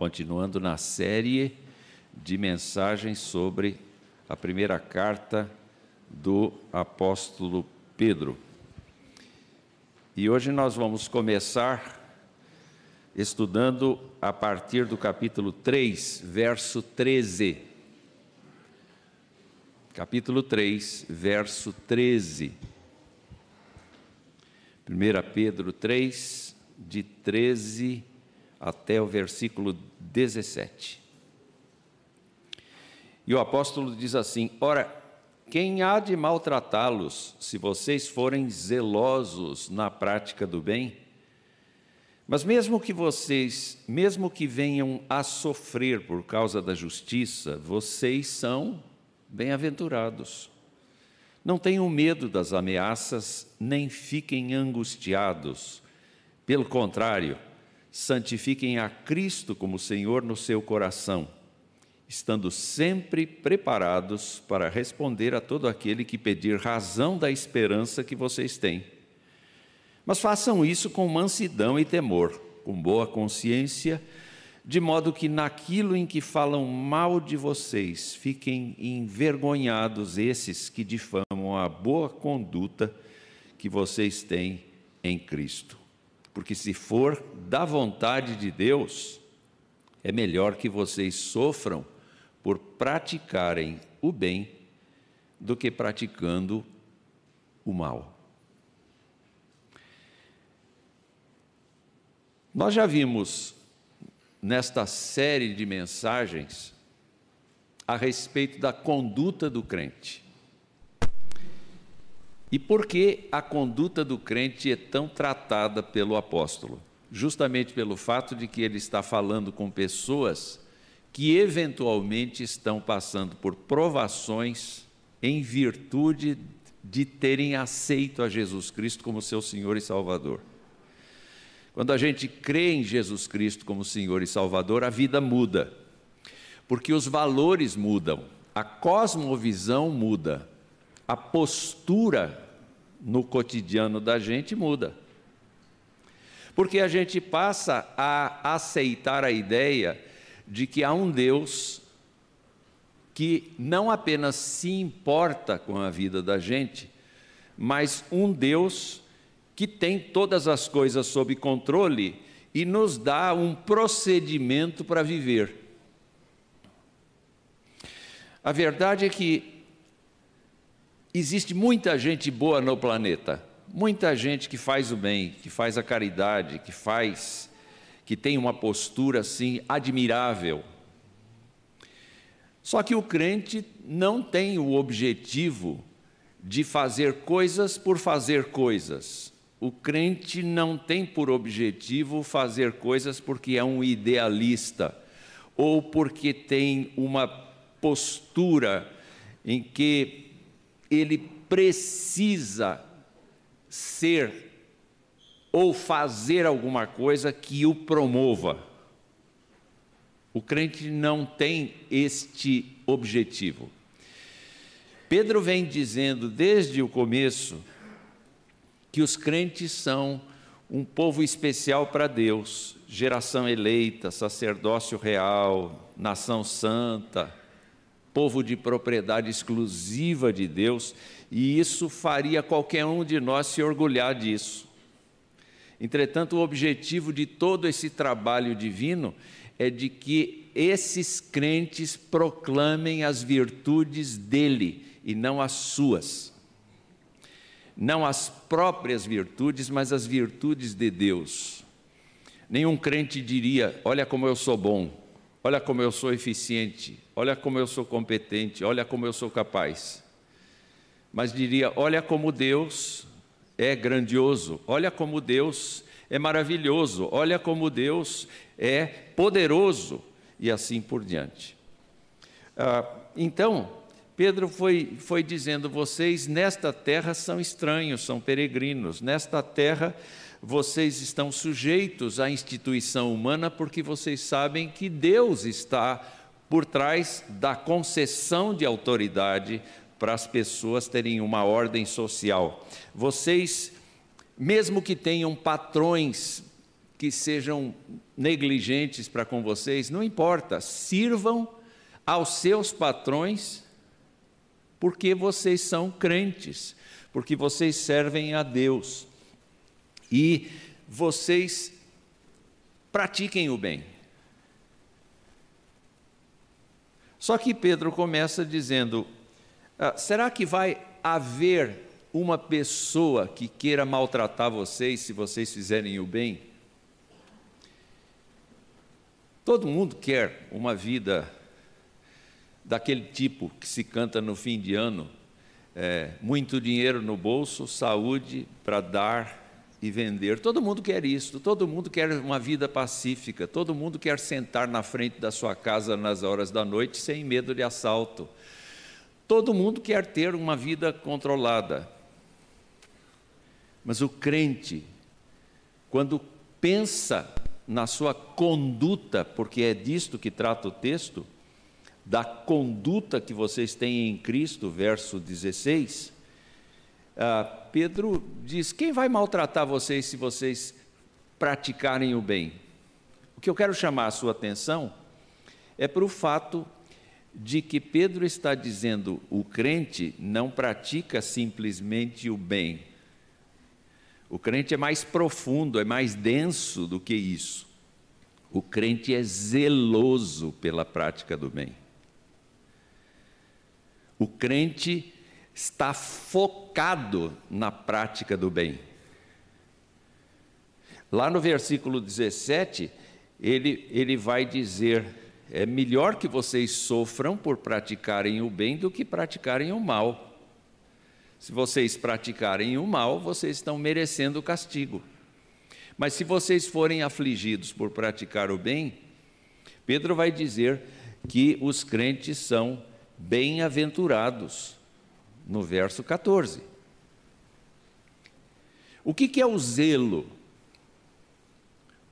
continuando na série de mensagens sobre a primeira carta do apóstolo Pedro. E hoje nós vamos começar estudando a partir do capítulo 3, verso 13. Capítulo 3, verso 13. 1 Pedro 3, de 13 até o versículo 17. E o apóstolo diz assim: Ora, quem há de maltratá-los se vocês forem zelosos na prática do bem? Mas mesmo que vocês, mesmo que venham a sofrer por causa da justiça, vocês são bem-aventurados. Não tenham medo das ameaças, nem fiquem angustiados. Pelo contrário, santifiquem a Cristo como Senhor no seu coração, estando sempre preparados para responder a todo aquele que pedir razão da esperança que vocês têm. Mas façam isso com mansidão e temor, com boa consciência, de modo que naquilo em que falam mal de vocês, fiquem envergonhados esses que difamam a boa conduta que vocês têm em Cristo. Porque se for da vontade de Deus, é melhor que vocês sofram por praticarem o bem do que praticando o mal. Nós já vimos nesta série de mensagens a respeito da conduta do crente. E por que a conduta do crente é tão tratada pelo apóstolo? Justamente pelo fato de que ele está falando com pessoas que eventualmente estão passando por provações em virtude de terem aceito a Jesus Cristo como seu Senhor e Salvador. Quando a gente crê em Jesus Cristo como Senhor e Salvador, a vida muda, porque os valores mudam, a cosmovisão muda, a postura no cotidiano da gente muda. Porque a gente passa a aceitar a ideia de que há um Deus que não apenas se importa com a vida da gente, mas um Deus que tem todas as coisas sob controle e nos dá um procedimento para viver. A verdade é que Existe muita gente boa no planeta, muita gente que faz o bem, que faz a caridade, que faz, que tem uma postura assim admirável. Só que o crente não tem o objetivo de fazer coisas por fazer coisas. O crente não tem por objetivo fazer coisas porque é um idealista ou porque tem uma postura em que ele precisa ser ou fazer alguma coisa que o promova. O crente não tem este objetivo. Pedro vem dizendo desde o começo que os crentes são um povo especial para Deus, geração eleita, sacerdócio real, nação santa, povo de propriedade exclusiva de Deus, e isso faria qualquer um de nós se orgulhar disso. Entretanto, o objetivo de todo esse trabalho divino é de que esses crentes proclamem as virtudes dele e não as suas. Não as próprias virtudes, mas as virtudes de Deus. Nenhum crente diria: Olha como eu sou bom, olha como eu sou eficiente, olha como eu sou competente, olha como eu sou capaz. Mas diria: olha como Deus é grandioso, olha como Deus é maravilhoso, olha como Deus é poderoso, e assim por diante. Ah, então, Pedro foi, foi dizendo: vocês nesta terra são estranhos, são peregrinos, nesta terra vocês estão sujeitos à instituição humana porque vocês sabem que Deus está por trás da concessão de autoridade para as pessoas terem uma ordem social. Vocês, mesmo que tenham patrões que sejam negligentes para com vocês, não importa, sirvam aos seus patrões, porque vocês são crentes, porque vocês servem a Deus e vocês pratiquem o bem. Só que Pedro começa dizendo: ah, será que vai haver uma pessoa que queira maltratar vocês se vocês fizerem o bem? Todo mundo quer uma vida daquele tipo que se canta no fim de ano: é, muito dinheiro no bolso, saúde para dar e vender. Todo mundo quer isso, todo mundo quer uma vida pacífica, todo mundo quer sentar na frente da sua casa nas horas da noite sem medo de assalto. Todo mundo quer ter uma vida controlada. Mas o crente, quando pensa na sua conduta, porque é disto que trata o texto, da conduta que vocês têm em Cristo, verso 16, ah, Pedro diz: Quem vai maltratar vocês se vocês praticarem o bem? O que eu quero chamar a sua atenção é para o fato de que Pedro está dizendo o crente não pratica simplesmente o bem. O crente é mais profundo, é mais denso do que isso. O crente é zeloso pela prática do bem. O crente está focado na prática do bem. Lá no versículo 17, ele, ele vai dizer: é melhor que vocês sofram por praticarem o bem do que praticarem o mal. Se vocês praticarem o mal, vocês estão merecendo o castigo. Mas se vocês forem afligidos por praticar o bem, Pedro vai dizer que os crentes são bem-aventurados, no verso 14. O que, que é o zelo?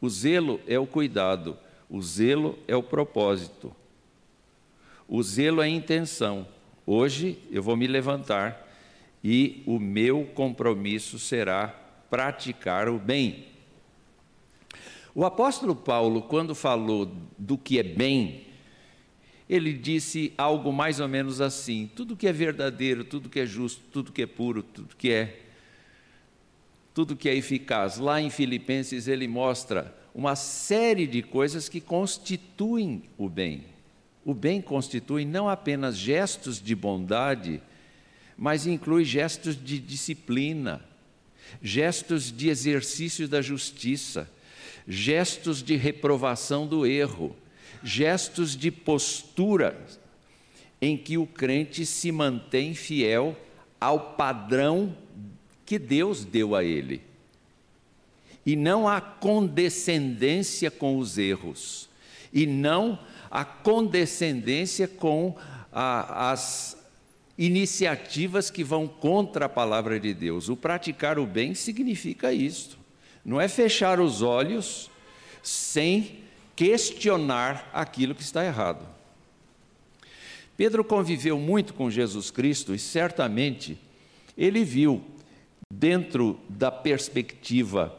O zelo é o cuidado, o zelo é o propósito, o zelo é a intenção. Hoje eu vou me levantar e o meu compromisso será praticar o bem. O apóstolo Paulo, quando falou do que é bem, ele disse algo mais ou menos assim: tudo que é verdadeiro, tudo que é justo, tudo que é puro, tudo que é tudo que é eficaz. Lá em Filipenses ele mostra uma série de coisas que constituem o bem. O bem constitui não apenas gestos de bondade, mas inclui gestos de disciplina, gestos de exercício da justiça, gestos de reprovação do erro gestos de postura em que o crente se mantém fiel ao padrão que Deus deu a ele. E não a condescendência com os erros, e não a condescendência com a, as iniciativas que vão contra a palavra de Deus. O praticar o bem significa isso. Não é fechar os olhos sem questionar aquilo que está errado. Pedro conviveu muito com Jesus Cristo e certamente ele viu, dentro da perspectiva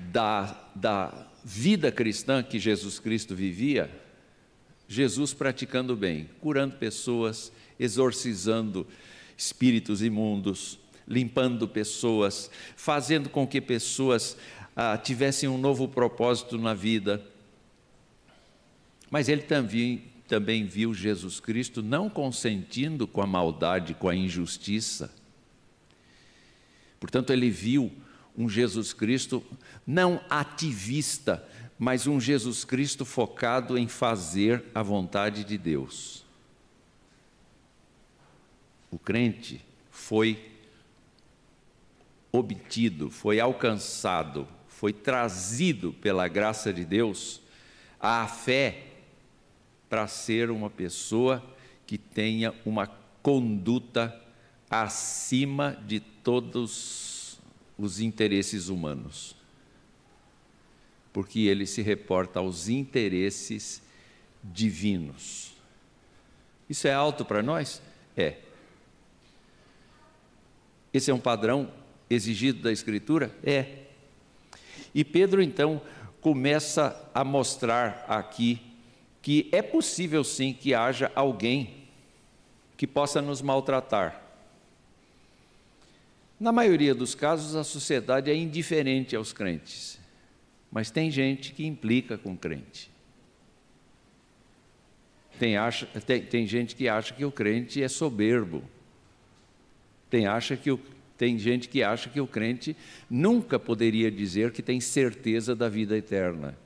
da, da vida cristã que Jesus Cristo vivia, Jesus praticando bem, curando pessoas, exorcizando espíritos imundos, limpando pessoas, fazendo com que pessoas ah, tivessem um novo propósito na vida mas ele também, também viu Jesus Cristo não consentindo com a maldade, com a injustiça. Portanto, ele viu um Jesus Cristo não ativista, mas um Jesus Cristo focado em fazer a vontade de Deus. O crente foi obtido, foi alcançado, foi trazido pela graça de Deus à fé para ser uma pessoa que tenha uma conduta acima de todos os interesses humanos. Porque ele se reporta aos interesses divinos. Isso é alto para nós? É. Esse é um padrão exigido da Escritura? É. E Pedro, então, começa a mostrar aqui que é possível sim que haja alguém que possa nos maltratar. Na maioria dos casos, a sociedade é indiferente aos crentes, mas tem gente que implica com crente. Tem, acha, tem, tem gente que acha que o crente é soberbo. Tem, acha que o, tem gente que acha que o crente nunca poderia dizer que tem certeza da vida eterna.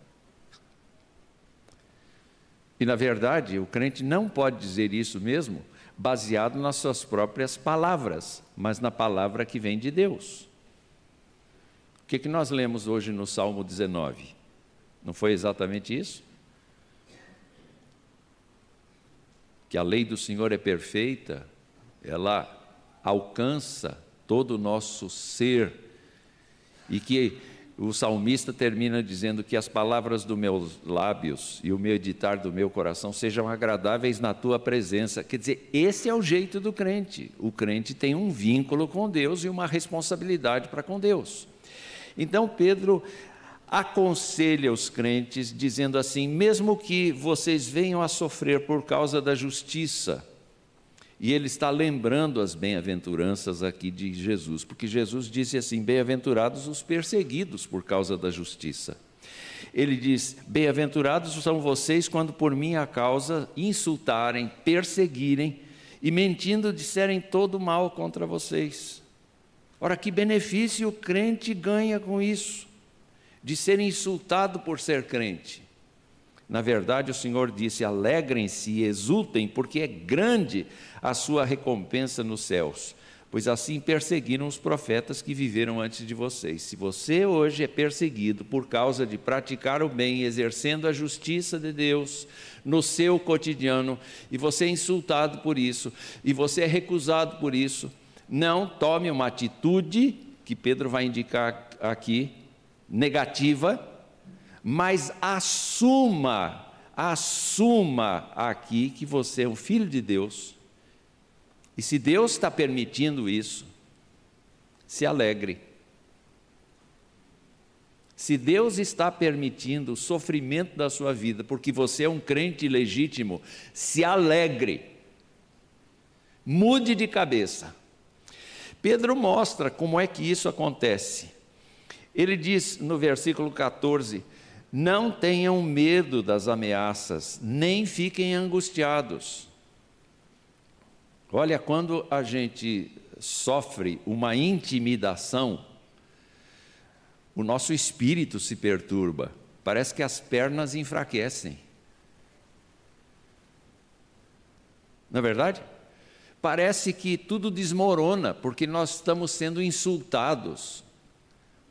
E, na verdade, o crente não pode dizer isso mesmo baseado nas suas próprias palavras, mas na palavra que vem de Deus. O que, que nós lemos hoje no Salmo 19? Não foi exatamente isso? Que a lei do Senhor é perfeita, ela alcança todo o nosso ser, e que o salmista termina dizendo que as palavras dos meus lábios e o meditar do meu coração sejam agradáveis na tua presença. Quer dizer, esse é o jeito do crente. O crente tem um vínculo com Deus e uma responsabilidade para com Deus. Então, Pedro aconselha os crentes, dizendo assim: mesmo que vocês venham a sofrer por causa da justiça, e ele está lembrando as bem-aventuranças aqui de Jesus, porque Jesus disse assim: Bem-aventurados os perseguidos por causa da justiça. Ele diz: Bem-aventurados são vocês quando por minha causa insultarem, perseguirem e mentindo disserem todo mal contra vocês. Ora, que benefício o crente ganha com isso, de ser insultado por ser crente. Na verdade, o Senhor disse: alegrem-se e exultem, porque é grande a sua recompensa nos céus. Pois assim perseguiram os profetas que viveram antes de vocês. Se você hoje é perseguido por causa de praticar o bem, exercendo a justiça de Deus no seu cotidiano, e você é insultado por isso, e você é recusado por isso, não tome uma atitude, que Pedro vai indicar aqui, negativa, mas assuma, assuma aqui que você é um filho de Deus. E se Deus está permitindo isso, se alegre. Se Deus está permitindo o sofrimento da sua vida, porque você é um crente legítimo, se alegre. Mude de cabeça. Pedro mostra como é que isso acontece. Ele diz no versículo 14: não tenham medo das ameaças, nem fiquem angustiados. Olha, quando a gente sofre uma intimidação, o nosso espírito se perturba, parece que as pernas enfraquecem. Não é verdade? Parece que tudo desmorona, porque nós estamos sendo insultados,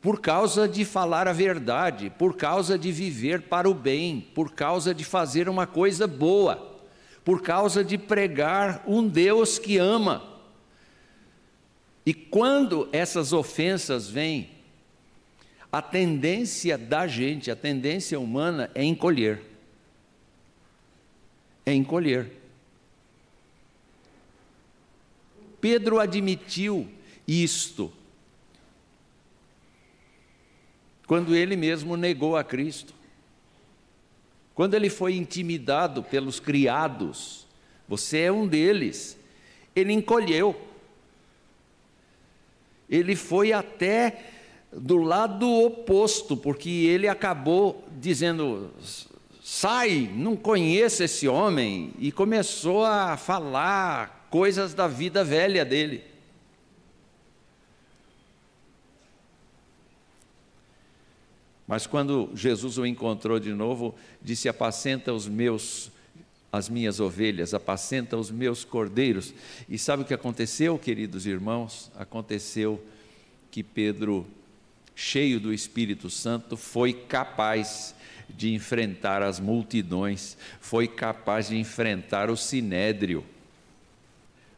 por causa de falar a verdade, por causa de viver para o bem, por causa de fazer uma coisa boa, por causa de pregar um Deus que ama. E quando essas ofensas vêm, a tendência da gente, a tendência humana é encolher. É encolher. Pedro admitiu isto quando ele mesmo negou a Cristo. Quando ele foi intimidado pelos criados, você é um deles, ele encolheu. Ele foi até do lado oposto, porque ele acabou dizendo: sai, não conheço esse homem, e começou a falar coisas da vida velha dele. Mas quando Jesus o encontrou de novo, disse: Apacenta os meus as minhas ovelhas, apacenta os meus cordeiros. E sabe o que aconteceu, queridos irmãos? Aconteceu que Pedro, cheio do Espírito Santo, foi capaz de enfrentar as multidões, foi capaz de enfrentar o sinédrio,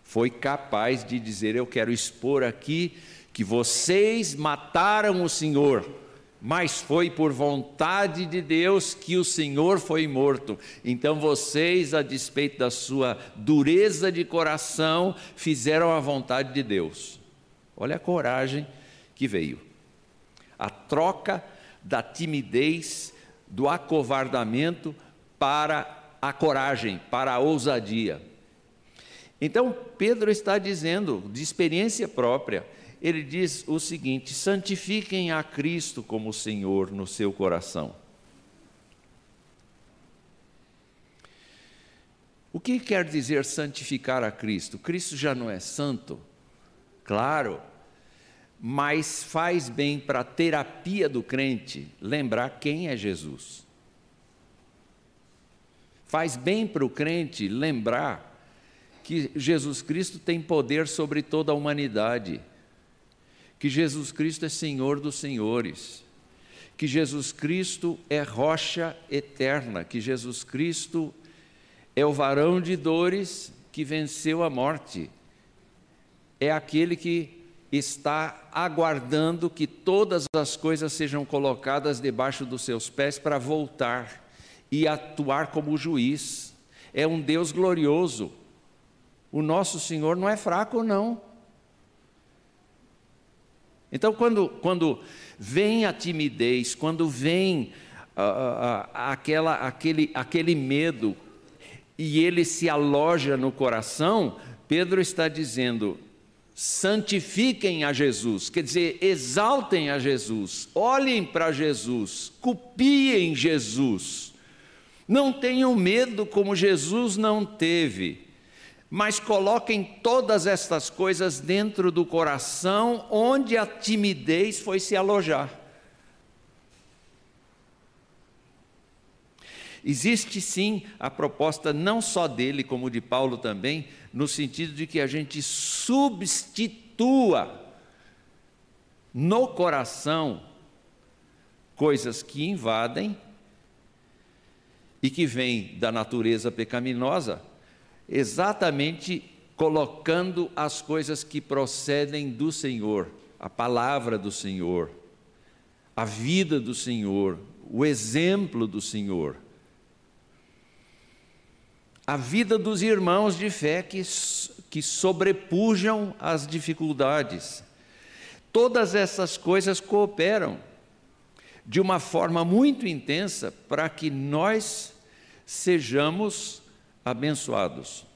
foi capaz de dizer: Eu quero expor aqui que vocês mataram o Senhor mas foi por vontade de Deus que o Senhor foi morto. Então vocês, a despeito da sua dureza de coração, fizeram a vontade de Deus. Olha a coragem que veio. A troca da timidez, do acovardamento para a coragem, para a ousadia. Então, Pedro está dizendo, de experiência própria, ele diz o seguinte: santifiquem a Cristo como Senhor no seu coração. O que quer dizer santificar a Cristo? Cristo já não é santo? Claro, mas faz bem para a terapia do crente lembrar quem é Jesus. Faz bem para o crente lembrar que Jesus Cristo tem poder sobre toda a humanidade, que Jesus Cristo é Senhor dos senhores, que Jesus Cristo é rocha eterna, que Jesus Cristo é o varão de dores que venceu a morte, é aquele que está aguardando que todas as coisas sejam colocadas debaixo dos seus pés para voltar e atuar como juiz. É um Deus glorioso. O nosso Senhor não é fraco, não. Então, quando, quando vem a timidez, quando vem uh, uh, aquela, aquele, aquele medo e ele se aloja no coração, Pedro está dizendo: santifiquem a Jesus, quer dizer, exaltem a Jesus, olhem para Jesus, copiem Jesus. Não tenham medo como Jesus não teve, mas coloquem todas estas coisas dentro do coração onde a timidez foi se alojar. Existe sim a proposta, não só dele, como de Paulo também, no sentido de que a gente substitua no coração coisas que invadem e que vem da natureza pecaminosa, exatamente colocando as coisas que procedem do Senhor, a palavra do Senhor, a vida do Senhor, o exemplo do Senhor. A vida dos irmãos de fé que, que sobrepujam as dificuldades. Todas essas coisas cooperam de uma forma muito intensa para que nós sejamos abençoados.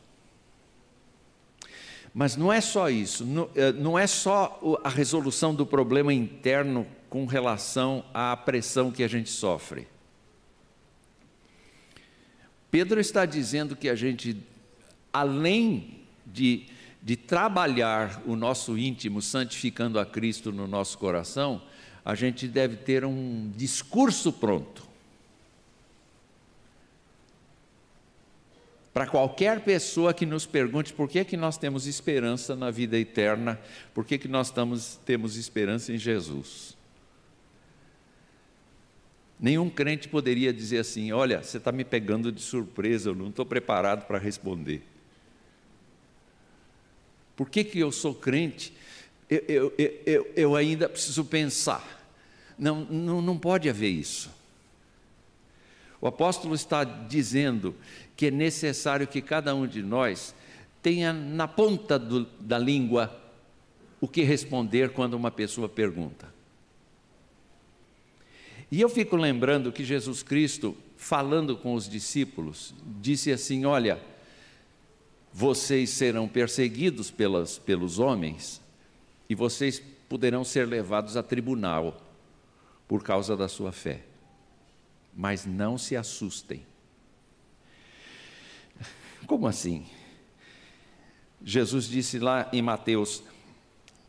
Mas não é só isso, eh, não é só a resolução do problema interno com relação à pressão que a gente sofre. Pedro está dizendo que a gente, além de, de trabalhar o nosso íntimo, santificando a Cristo no nosso coração, a gente deve ter um discurso pronto. Para qualquer pessoa que nos pergunte por que, que nós temos esperança na vida eterna, por que, que nós estamos, temos esperança em Jesus. Nenhum crente poderia dizer assim: olha, você está me pegando de surpresa, eu não estou preparado para responder. Por que, que eu sou crente? eu, eu, eu, eu ainda preciso pensar. Não, não, não pode haver isso. O apóstolo está dizendo que é necessário que cada um de nós tenha na ponta do, da língua o que responder quando uma pessoa pergunta. E eu fico lembrando que Jesus Cristo, falando com os discípulos, disse assim: Olha, vocês serão perseguidos pelas, pelos homens, e vocês poderão ser levados a tribunal por causa da sua fé. Mas não se assustem. Como assim? Jesus disse lá em Mateus: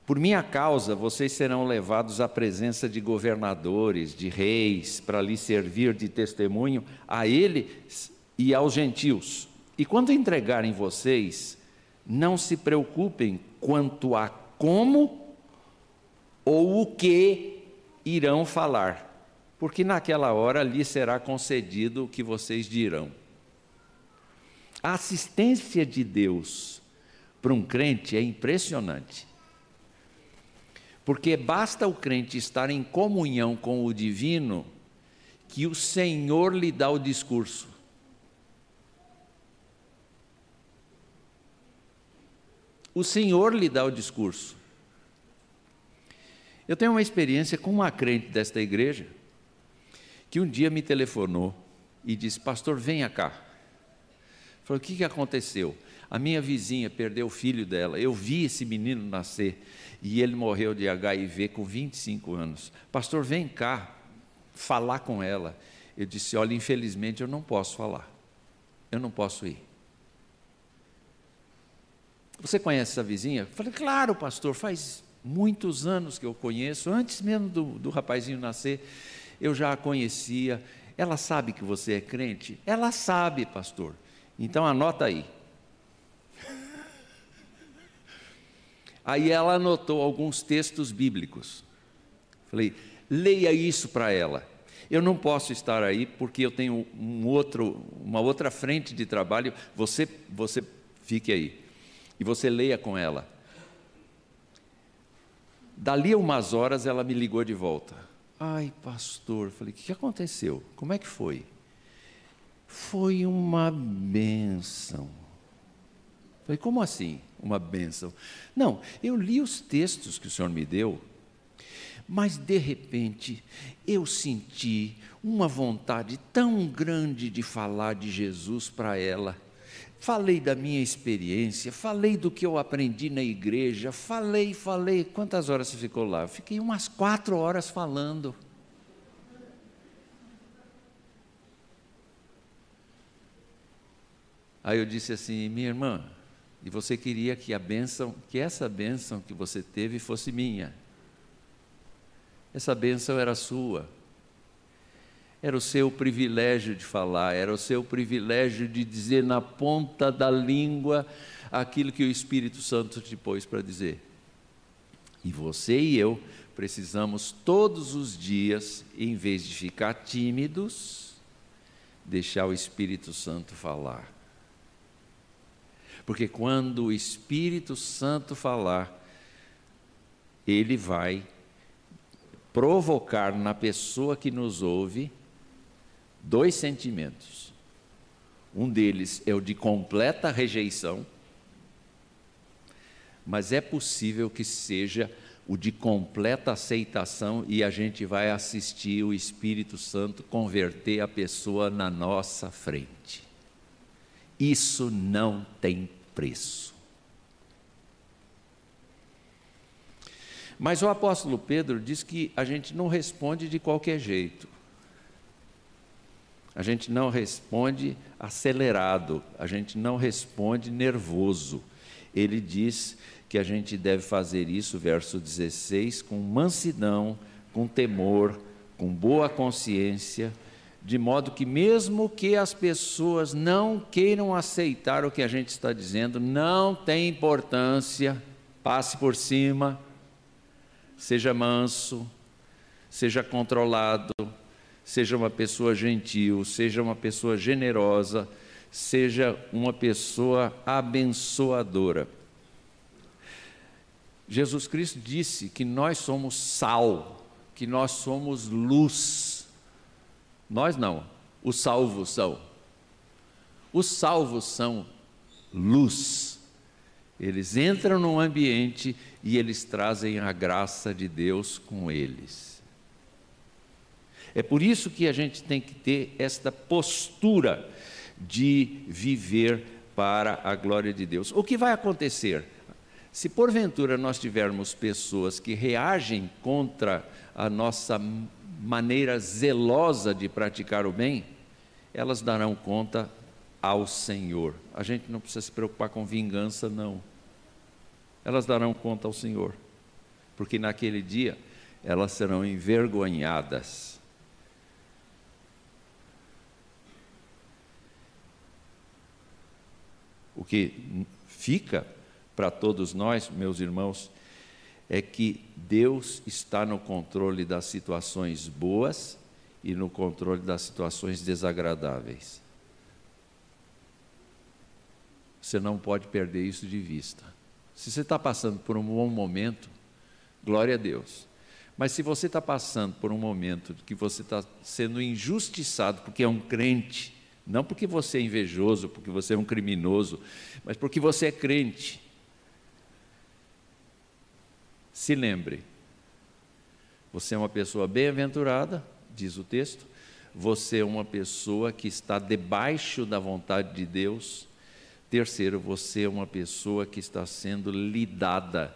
Por minha causa vocês serão levados à presença de governadores, de reis, para lhe servir de testemunho a ele e aos gentios. E quando entregarem vocês, não se preocupem quanto a como ou o que irão falar, porque naquela hora lhe será concedido o que vocês dirão. A assistência de Deus para um crente é impressionante. Porque basta o crente estar em comunhão com o divino, que o Senhor lhe dá o discurso. o Senhor lhe dá o discurso. Eu tenho uma experiência com uma crente desta igreja, que um dia me telefonou e disse: Pastor, venha cá. Falei: O que, que aconteceu? A minha vizinha perdeu o filho dela. Eu vi esse menino nascer e ele morreu de HIV com 25 anos. Pastor, vem cá falar com ela. Eu disse: Olha, infelizmente eu não posso falar. Eu não posso ir. Você conhece essa vizinha? Eu falei: Claro, pastor, faz muitos anos que eu conheço. Antes mesmo do, do rapazinho nascer, eu já a conhecia. Ela sabe que você é crente? Ela sabe, pastor. Então anota aí. Aí ela anotou alguns textos bíblicos. Falei, leia isso para ela. Eu não posso estar aí porque eu tenho um outro, uma outra frente de trabalho. Você, você fique aí e você leia com ela. Dali a umas horas ela me ligou de volta. Ai, pastor, falei, o que aconteceu? Como é que foi? Foi uma benção. Falei, como assim? Uma benção? Não, eu li os textos que o Senhor me deu, mas de repente eu senti uma vontade tão grande de falar de Jesus para ela. Falei da minha experiência, falei do que eu aprendi na igreja, falei, falei. Quantas horas você ficou lá? Fiquei umas quatro horas falando. Aí eu disse assim, minha irmã, e você queria que a bênção, que essa bênção que você teve fosse minha. Essa bênção era sua. Era o seu privilégio de falar, era o seu privilégio de dizer na ponta da língua aquilo que o Espírito Santo te pôs para dizer. E você e eu precisamos todos os dias, em vez de ficar tímidos, deixar o Espírito Santo falar. Porque quando o Espírito Santo falar, ele vai provocar na pessoa que nos ouve dois sentimentos. Um deles é o de completa rejeição, mas é possível que seja o de completa aceitação e a gente vai assistir o Espírito Santo converter a pessoa na nossa frente. Isso não tem preço. Mas o apóstolo Pedro diz que a gente não responde de qualquer jeito. A gente não responde acelerado, a gente não responde nervoso. Ele diz que a gente deve fazer isso, verso 16, com mansidão, com temor, com boa consciência, de modo que, mesmo que as pessoas não queiram aceitar o que a gente está dizendo, não tem importância, passe por cima, seja manso, seja controlado, seja uma pessoa gentil, seja uma pessoa generosa, seja uma pessoa abençoadora. Jesus Cristo disse que nós somos sal, que nós somos luz nós não, os salvos são. Os salvos são luz. Eles entram num ambiente e eles trazem a graça de Deus com eles. É por isso que a gente tem que ter esta postura de viver para a glória de Deus. O que vai acontecer? Se porventura nós tivermos pessoas que reagem contra a nossa maneira zelosa de praticar o bem, elas darão conta ao Senhor. A gente não precisa se preocupar com vingança, não. Elas darão conta ao Senhor, porque naquele dia elas serão envergonhadas. O que fica para todos nós, meus irmãos, é que Deus está no controle das situações boas e no controle das situações desagradáveis. Você não pode perder isso de vista. Se você está passando por um bom momento, glória a Deus. Mas se você está passando por um momento que você está sendo injustiçado porque é um crente, não porque você é invejoso, porque você é um criminoso, mas porque você é crente, se lembre, você é uma pessoa bem-aventurada, diz o texto, você é uma pessoa que está debaixo da vontade de Deus. Terceiro, você é uma pessoa que está sendo lidada,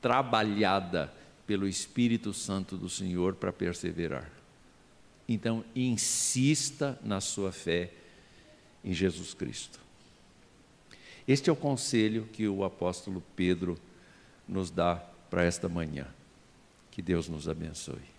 trabalhada pelo Espírito Santo do Senhor para perseverar. Então, insista na sua fé em Jesus Cristo. Este é o conselho que o apóstolo Pedro nos dá para esta manhã. Que Deus nos abençoe.